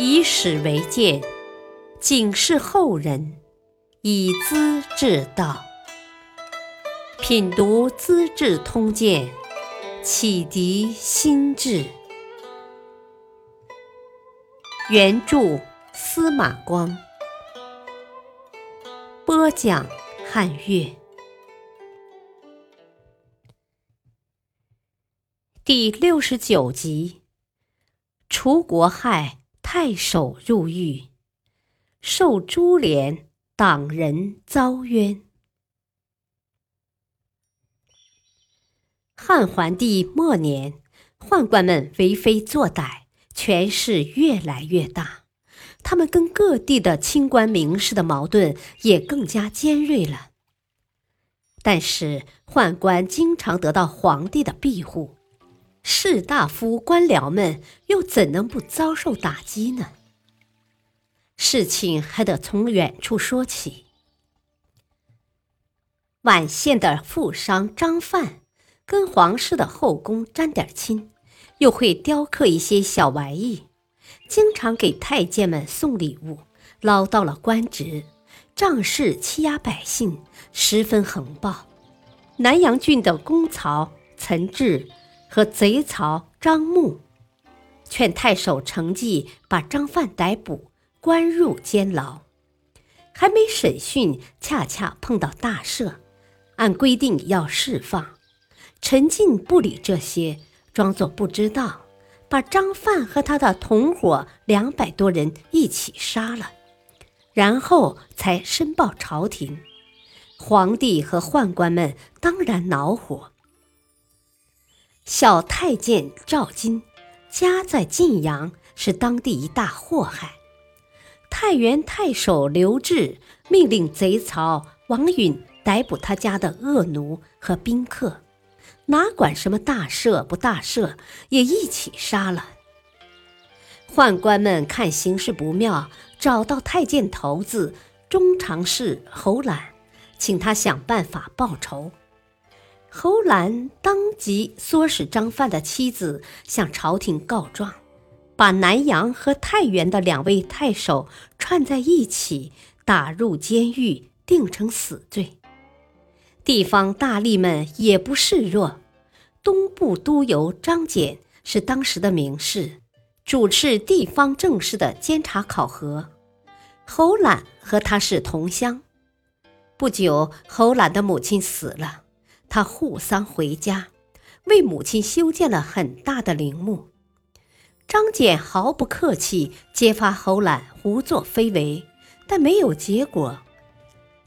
以史为鉴，警示后人，以资治道。品读《资治通鉴》，启迪心智。原著司马光，播讲汉乐。第六十九集：除国害，太守入狱，受株连，党人遭冤。汉桓帝末年，宦官们为非作歹，权势越来越大，他们跟各地的清官名士的矛盾也更加尖锐了。但是，宦官经常得到皇帝的庇护。士大夫、官僚们又怎能不遭受打击呢？事情还得从远处说起。宛县的富商张范，跟皇室的后宫沾点亲，又会雕刻一些小玩意，经常给太监们送礼物，捞到了官职，仗势欺压百姓，十分横暴。南阳郡的公曹岑志。和贼曹张牧劝太守程济把张范逮捕，关入监牢。还没审讯，恰恰碰到大赦，按规定要释放。陈进不理这些，装作不知道，把张范和他的同伙两百多人一起杀了，然后才申报朝廷。皇帝和宦官们当然恼火。小太监赵金家在晋阳，是当地一大祸害。太原太守刘志命令贼曹王允逮捕他家的恶奴和宾客，哪管什么大赦不大赦，也一起杀了。宦官们看形势不妙，找到太监头子中常侍侯览，请他想办法报仇。侯兰当即唆使张范的妻子向朝廷告状，把南阳和太原的两位太守串在一起，打入监狱，定成死罪。地方大吏们也不示弱，东部都邮张俭是当时的名士，主持地方政事的监察考核。侯览和他是同乡。不久，侯览的母亲死了。他护丧回家，为母亲修建了很大的陵墓。张俭毫不客气揭发侯览胡作非为，但没有结果。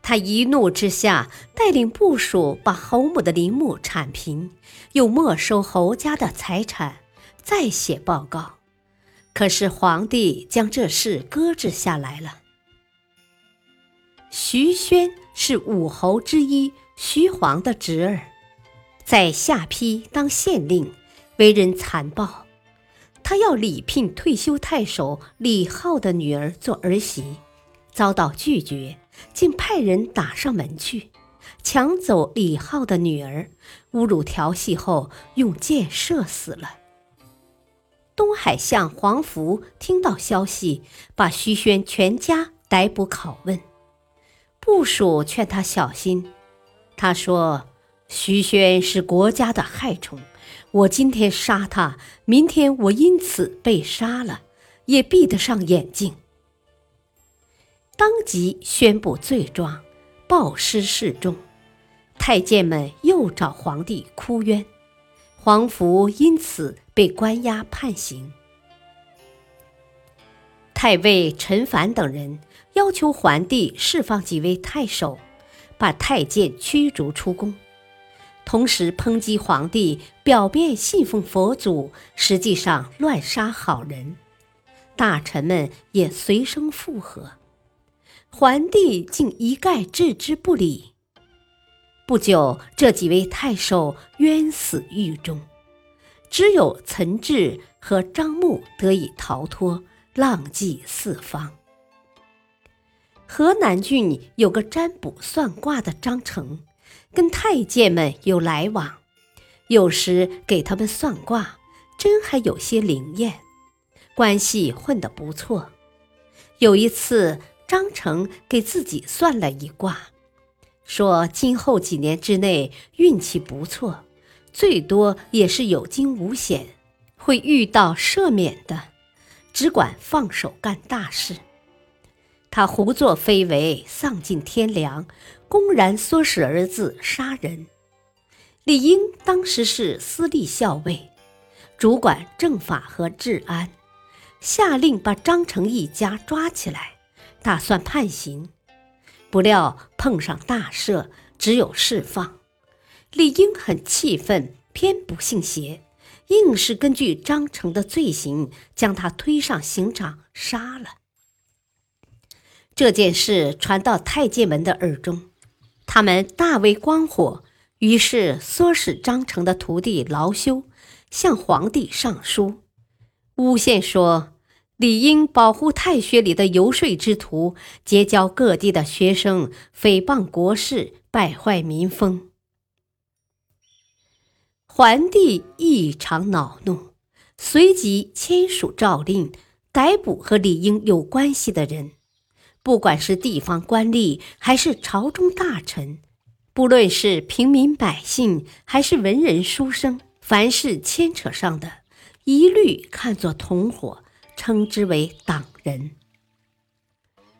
他一怒之下，带领部属把侯母的陵墓铲平，又没收侯家的财产，再写报告。可是皇帝将这事搁置下来了。徐宣是武侯之一。徐晃的侄儿，在下邳当县令，为人残暴。他要礼聘退休太守李浩的女儿做儿媳，遭到拒绝，竟派人打上门去，抢走李浩的女儿，侮辱调戏后，用箭射死了。东海相黄福听到消息，把徐宣全家逮捕拷问，部属劝他小心。他说：“徐宣是国家的害虫，我今天杀他，明天我因此被杀了，也闭得上眼睛。”当即宣布罪状，报失示众。太监们又找皇帝哭冤，皇福因此被关押判刑。太尉陈凡等人要求桓帝释放几位太守。把太监驱逐出宫，同时抨击皇帝表面信奉佛祖，实际上乱杀好人。大臣们也随声附和，桓帝竟一概置之不理。不久，这几位太守冤死狱中，只有岑志和张牧得以逃脱，浪迹四方。河南郡有个占卜算卦的张成，跟太监们有来往，有时给他们算卦，真还有些灵验。关系混得不错。有一次，张成给自己算了一卦，说今后几年之内运气不错，最多也是有惊无险，会遇到赦免的，只管放手干大事。他胡作非为，丧尽天良，公然唆使儿子杀人。李英当时是私立校尉，主管政法和治安，下令把张成一家抓起来，打算判刑。不料碰上大赦，只有释放。李英很气愤，偏不信邪，硬是根据张成的罪行，将他推上刑场杀了。这件事传到太监们的耳中，他们大为光火，于是唆使张成的徒弟劳修向皇帝上书，诬陷说理应保护太学里的游说之徒，结交各地的学生，诽谤国事，败坏民风。桓帝异常恼怒，随即签署诏令，逮捕和李英有关系的人。不管是地方官吏还是朝中大臣，不论是平民百姓还是文人书生，凡是牵扯上的，一律看作同伙，称之为党人。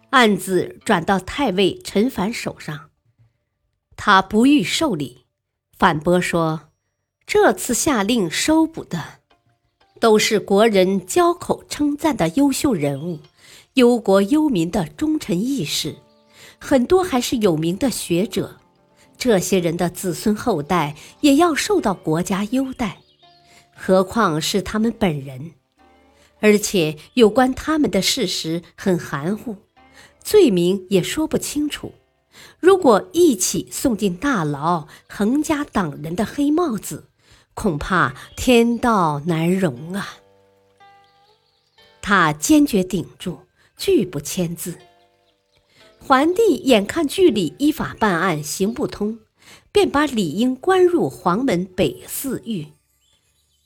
案子转到太尉陈凡手上，他不予受理，反驳说：“这次下令收捕的，都是国人交口称赞的优秀人物。”忧国忧民的忠臣义士，很多还是有名的学者。这些人的子孙后代也要受到国家优待，何况是他们本人？而且有关他们的事实很含糊，罪名也说不清楚。如果一起送进大牢，横加党人的黑帽子，恐怕天道难容啊！他坚决顶住。拒不签字。桓帝眼看据理依法办案行不通，便把李英关入黄门北寺狱，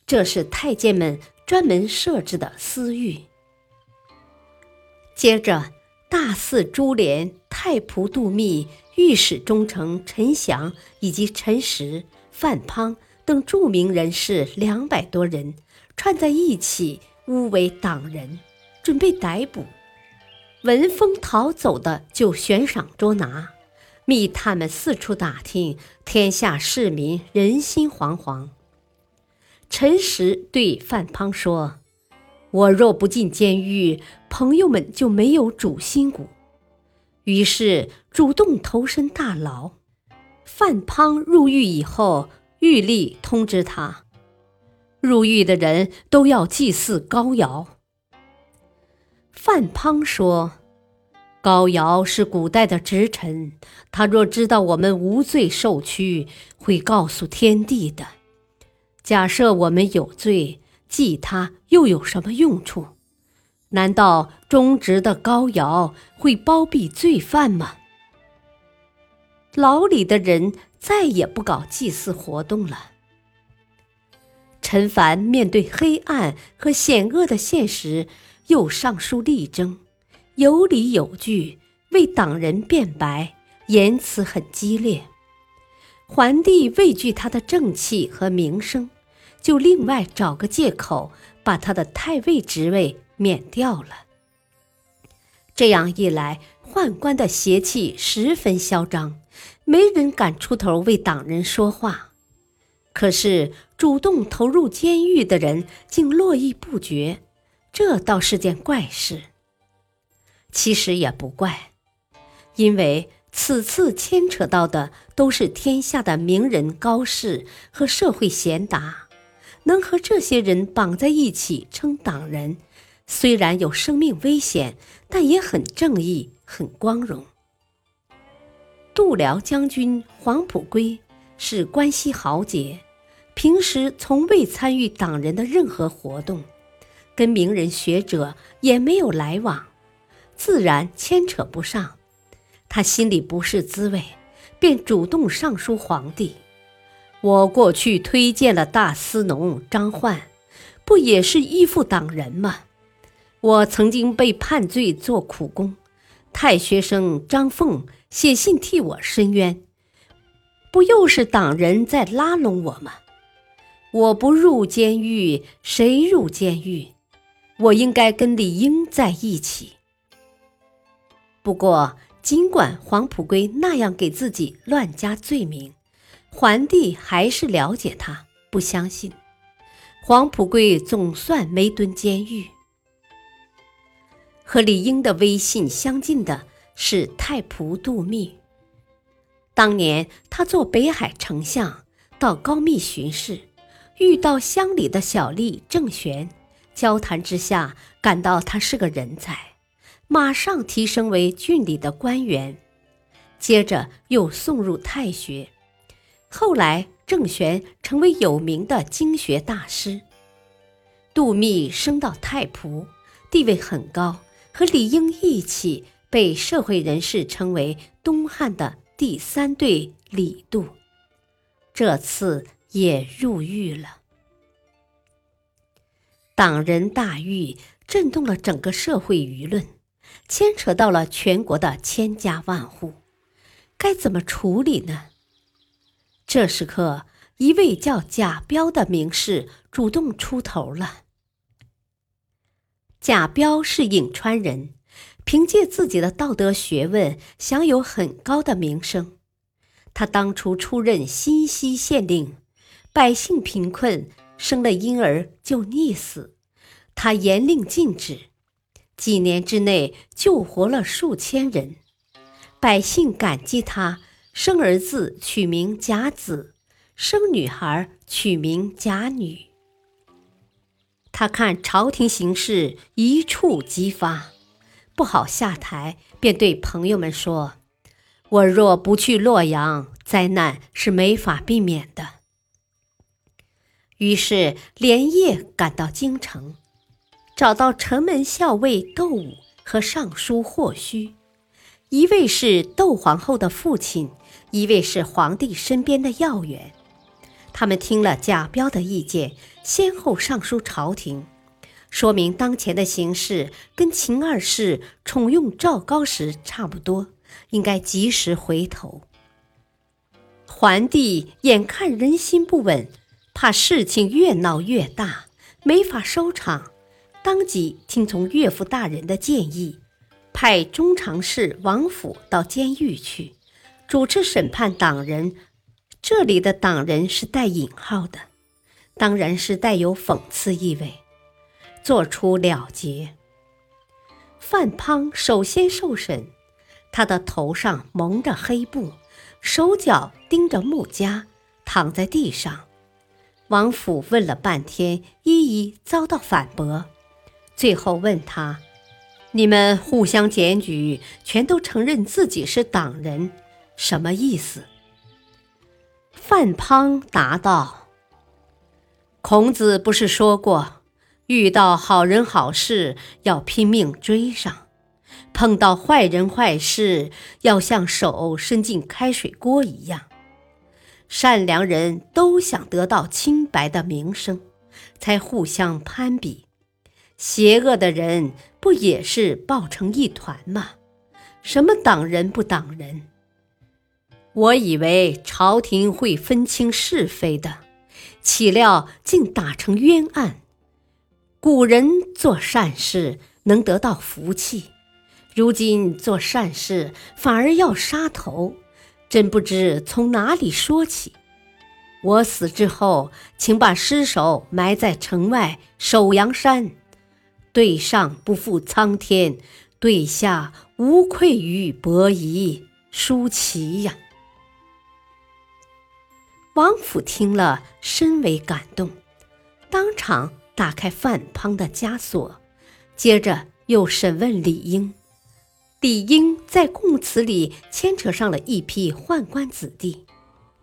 这是太监们专门设置的私狱。接着，大肆株连太仆杜密、御史中丞陈祥以及陈实、范滂等著名人士两百多人，串在一起诬为党人，准备逮捕。闻风逃走的就悬赏捉拿，密探们四处打听，天下市民人心惶惶。陈实对范滂说：“我若不进监狱，朋友们就没有主心骨。”于是主动投身大牢。范滂入狱以后，狱吏通知他，入狱的人都要祭祀高尧。范滂说：“高尧是古代的直臣，他若知道我们无罪受屈，会告诉天地的。假设我们有罪，祭他又有什么用处？难道忠直的高尧会包庇罪犯吗？”牢里的人再也不搞祭祀活动了。陈凡面对黑暗和险恶的现实。又上书力争，有理有据，为党人辩白，言辞很激烈。桓帝畏惧他的正气和名声，就另外找个借口把他的太尉职位免掉了。这样一来，宦官的邪气十分嚣张，没人敢出头为党人说话。可是主动投入监狱的人竟络绎不绝。这倒是件怪事。其实也不怪，因为此次牵扯到的都是天下的名人高士和社会贤达，能和这些人绑在一起称党人，虽然有生命危险，但也很正义、很光荣。度辽将军黄埔圭是关西豪杰，平时从未参与党人的任何活动。跟名人学者也没有来往，自然牵扯不上。他心里不是滋味，便主动上书皇帝：“我过去推荐了大司农张焕，不也是依附党人吗？我曾经被判罪做苦工，太学生张凤写信替我申冤，不又是党人在拉拢我吗？我不入监狱，谁入监狱？我应该跟李英在一起。不过，尽管黄甫圭那样给自己乱加罪名，桓帝还是了解他，不相信。黄甫圭总算没蹲监狱。和李英的威信相近的是太仆杜密。当年他做北海丞相，到高密巡视，遇到乡里的小吏郑玄，交谈之下，感到他是个人才。马上提升为郡里的官员，接着又送入太学。后来郑玄成为有名的经学大师。杜密升到太仆，地位很高，和李英一起被社会人士称为东汉的第三对李杜。这次也入狱了。党人大狱震动了整个社会舆论。牵扯到了全国的千家万户，该怎么处理呢？这时刻，一位叫贾彪的名士主动出头了。贾彪是颍川人，凭借自己的道德学问，享有很高的名声。他当初出任新溪县令，百姓贫困，生了婴儿就溺死，他严令禁止。几年之内救活了数千人，百姓感激他，生儿子取名甲子，生女孩取名甲女。他看朝廷形势一触即发，不好下台，便对朋友们说：“我若不去洛阳，灾难是没法避免的。”于是连夜赶到京城。找到城门校尉窦武和尚书霍须，一位是窦皇后的父亲，一位是皇帝身边的要员。他们听了贾彪的意见，先后上书朝廷，说明当前的形势跟秦二世宠用赵高时差不多，应该及时回头。桓帝眼看人心不稳，怕事情越闹越大，没法收场。当即听从岳父大人的建议，派中常侍王府到监狱去，主持审判党人。这里的“党人”是带引号的，当然是带有讽刺意味，做出了结。范滂首先受审，他的头上蒙着黑布，手脚钉着木枷，躺在地上。王府问了半天，一一遭到反驳。最后问他：“你们互相检举，全都承认自己是党人，什么意思？”范滂答道：“孔子不是说过，遇到好人好事要拼命追上，碰到坏人坏事要像手伸进开水锅一样。善良人都想得到清白的名声，才互相攀比。”邪恶的人不也是抱成一团吗？什么党人不党人？我以为朝廷会分清是非的，岂料竟打成冤案。古人做善事能得到福气，如今做善事反而要杀头，真不知从哪里说起。我死之后，请把尸首埋在城外首阳山。对上不负苍天，对下无愧于伯夷。舒淇呀！王府听了深为感动，当场打开范滂的枷锁，接着又审问李英。李英在供词里牵扯上了一批宦官子弟，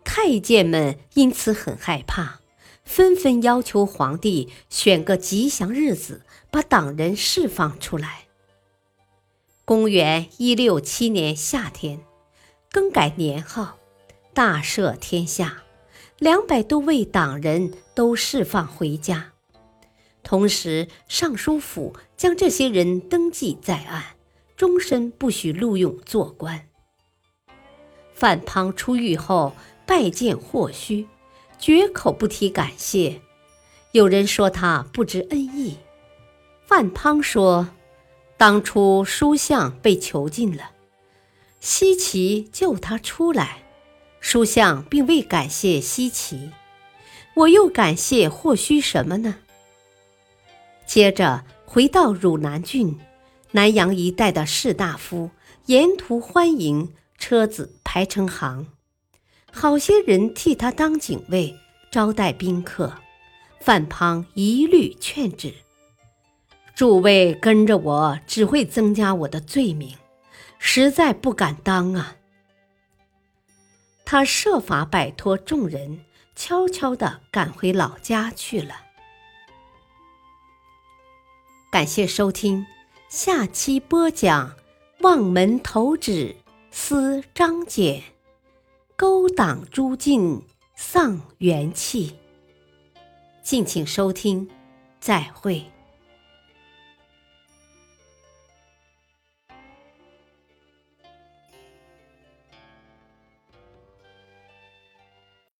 太监们因此很害怕。纷纷要求皇帝选个吉祥日子，把党人释放出来。公元一六七年夏天，更改年号，大赦天下，两百多位党人都释放回家。同时，尚书府将这些人登记在案，终身不许录用做官。范滂出狱后拜见霍胥，绝口不提感谢。有人说他不知恩义，范滂说：“当初书相被囚禁了，西岐救他出来，书相并未感谢西岐，我又感谢霍胥什么呢？”接着回到汝南郡，南阳一带的士大夫沿途欢迎，车子排成行，好些人替他当警卫，招待宾客。范滂一律劝止：“诸位跟着我，只会增加我的罪名，实在不敢当啊。”他设法摆脱众人，悄悄地赶回老家去了。感谢收听，下期播讲望门投止思张俭，勾党诸尽丧元气。敬请收听，再会。